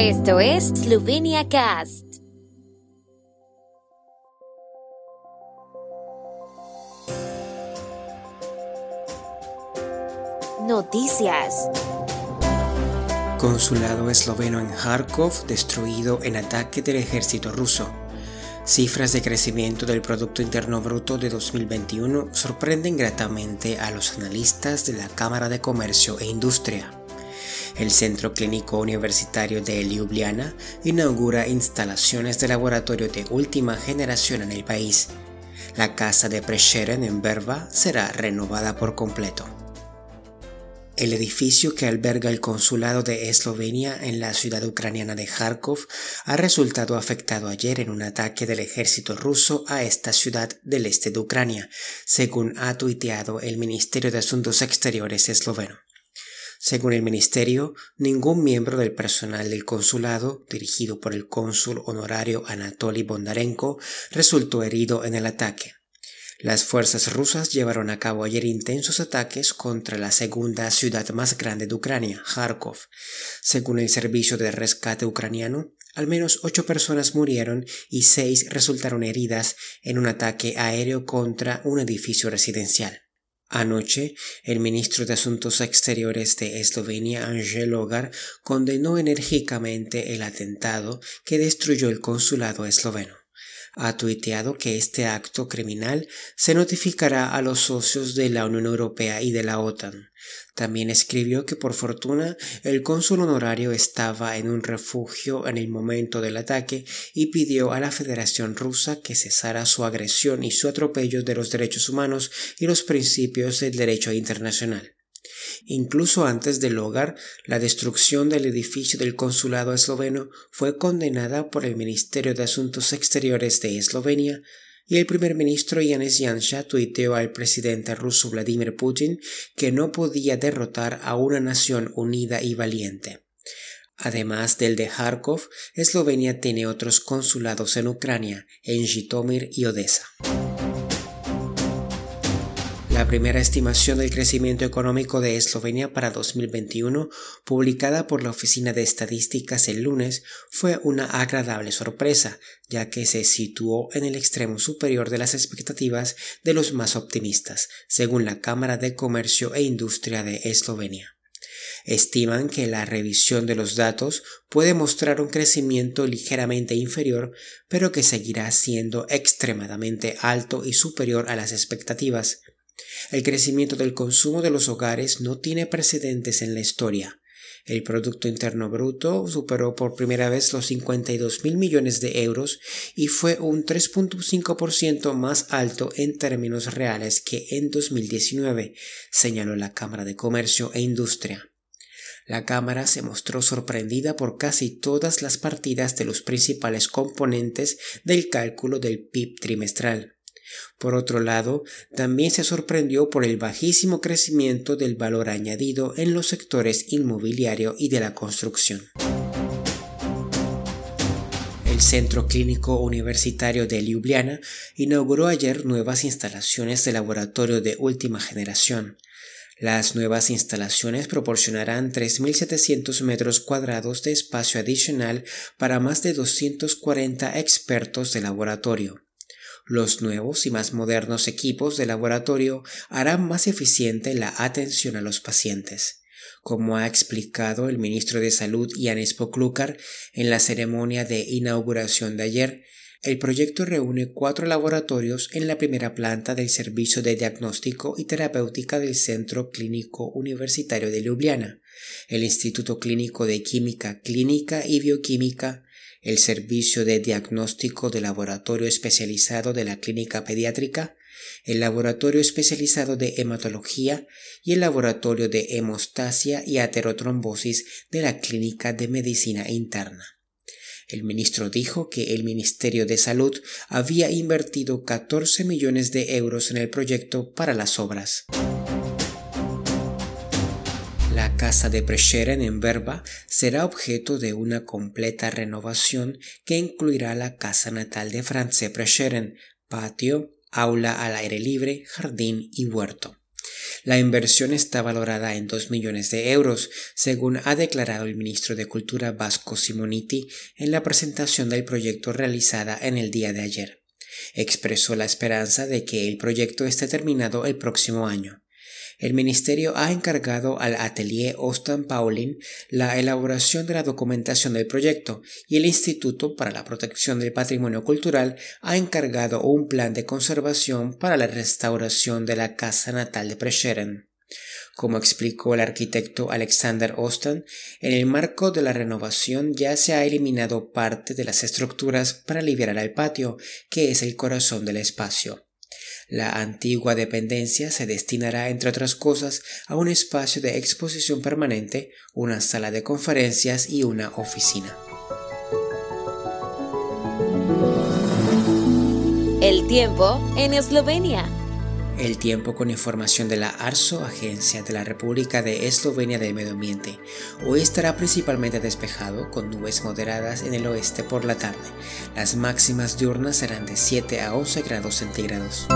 Esto es Slovenia Cast. Noticias. Consulado esloveno en Kharkov destruido en ataque del ejército ruso. Cifras de crecimiento del Producto Interno Bruto de 2021 sorprenden gratamente a los analistas de la Cámara de Comercio e Industria. El Centro Clínico Universitario de Ljubljana inaugura instalaciones de laboratorio de última generación en el país. La casa de Prešeren en Berva será renovada por completo. El edificio que alberga el consulado de Eslovenia en la ciudad ucraniana de Kharkov ha resultado afectado ayer en un ataque del ejército ruso a esta ciudad del este de Ucrania, según ha tuiteado el Ministerio de Asuntos Exteriores esloveno. Según el ministerio, ningún miembro del personal del consulado, dirigido por el cónsul honorario Anatoly Bondarenko, resultó herido en el ataque. Las fuerzas rusas llevaron a cabo ayer intensos ataques contra la segunda ciudad más grande de Ucrania, Kharkov. Según el servicio de rescate ucraniano, al menos ocho personas murieron y seis resultaron heridas en un ataque aéreo contra un edificio residencial. Anoche, el ministro de Asuntos Exteriores de Eslovenia, Angel Logar, condenó enérgicamente el atentado que destruyó el consulado esloveno ha tuiteado que este acto criminal se notificará a los socios de la Unión Europea y de la OTAN. También escribió que por fortuna el cónsul honorario estaba en un refugio en el momento del ataque y pidió a la Federación Rusa que cesara su agresión y su atropello de los derechos humanos y los principios del derecho internacional. Incluso antes del hogar, la destrucción del edificio del consulado esloveno fue condenada por el Ministerio de Asuntos Exteriores de Eslovenia y el primer ministro Yanis Yansha tuiteó al presidente ruso Vladimir Putin que no podía derrotar a una nación unida y valiente. Además del de Kharkov, Eslovenia tiene otros consulados en Ucrania, en Jitomir y Odessa. La primera estimación del crecimiento económico de Eslovenia para 2021, publicada por la Oficina de Estadísticas el lunes, fue una agradable sorpresa, ya que se situó en el extremo superior de las expectativas de los más optimistas, según la Cámara de Comercio e Industria de Eslovenia estiman que la revisión de los datos puede mostrar un crecimiento ligeramente inferior, pero que seguirá siendo extremadamente alto y superior a las expectativas. El crecimiento del consumo de los hogares no tiene precedentes en la historia. El Producto Interno Bruto superó por primera vez los 52 mil millones de euros y fue un 3.5% más alto en términos reales que en 2019, señaló la Cámara de Comercio e Industria. La Cámara se mostró sorprendida por casi todas las partidas de los principales componentes del cálculo del PIB trimestral. Por otro lado, también se sorprendió por el bajísimo crecimiento del valor añadido en los sectores inmobiliario y de la construcción. El Centro Clínico Universitario de Ljubljana inauguró ayer nuevas instalaciones de laboratorio de última generación. Las nuevas instalaciones proporcionarán 3.700 metros cuadrados de espacio adicional para más de 240 expertos de laboratorio. Los nuevos y más modernos equipos de laboratorio harán más eficiente la atención a los pacientes. Como ha explicado el ministro de Salud Yanis Poklukar en la ceremonia de inauguración de ayer, el proyecto reúne cuatro laboratorios en la primera planta del Servicio de Diagnóstico y Terapéutica del Centro Clínico Universitario de Ljubljana, el Instituto Clínico de Química Clínica y Bioquímica, el Servicio de Diagnóstico de Laboratorio Especializado de la Clínica Pediátrica, el Laboratorio Especializado de Hematología y el Laboratorio de Hemostasia y Aterotrombosis de la Clínica de Medicina Interna. El ministro dijo que el Ministerio de Salud había invertido 14 millones de euros en el proyecto para las obras. La casa de Prešeren en Verba será objeto de una completa renovación que incluirá la casa natal de France Prešeren, patio, aula al aire libre, jardín y huerto. La inversión está valorada en 2 millones de euros, según ha declarado el ministro de Cultura Vasco Simoniti en la presentación del proyecto realizada en el día de ayer. Expresó la esperanza de que el proyecto esté terminado el próximo año. El Ministerio ha encargado al Atelier Ostan Paulin la elaboración de la documentación del proyecto y el Instituto para la Protección del Patrimonio Cultural ha encargado un plan de conservación para la restauración de la casa natal de Prešeren. Como explicó el arquitecto Alexander Ostan, en el marco de la renovación ya se ha eliminado parte de las estructuras para liberar al patio, que es el corazón del espacio. La antigua dependencia se destinará, entre otras cosas, a un espacio de exposición permanente, una sala de conferencias y una oficina. El tiempo en Eslovenia. El tiempo con información de la ARSO, Agencia de la República de Eslovenia del Medio Ambiente. Hoy estará principalmente despejado, con nubes moderadas en el oeste por la tarde. Las máximas diurnas serán de 7 a 11 grados centígrados.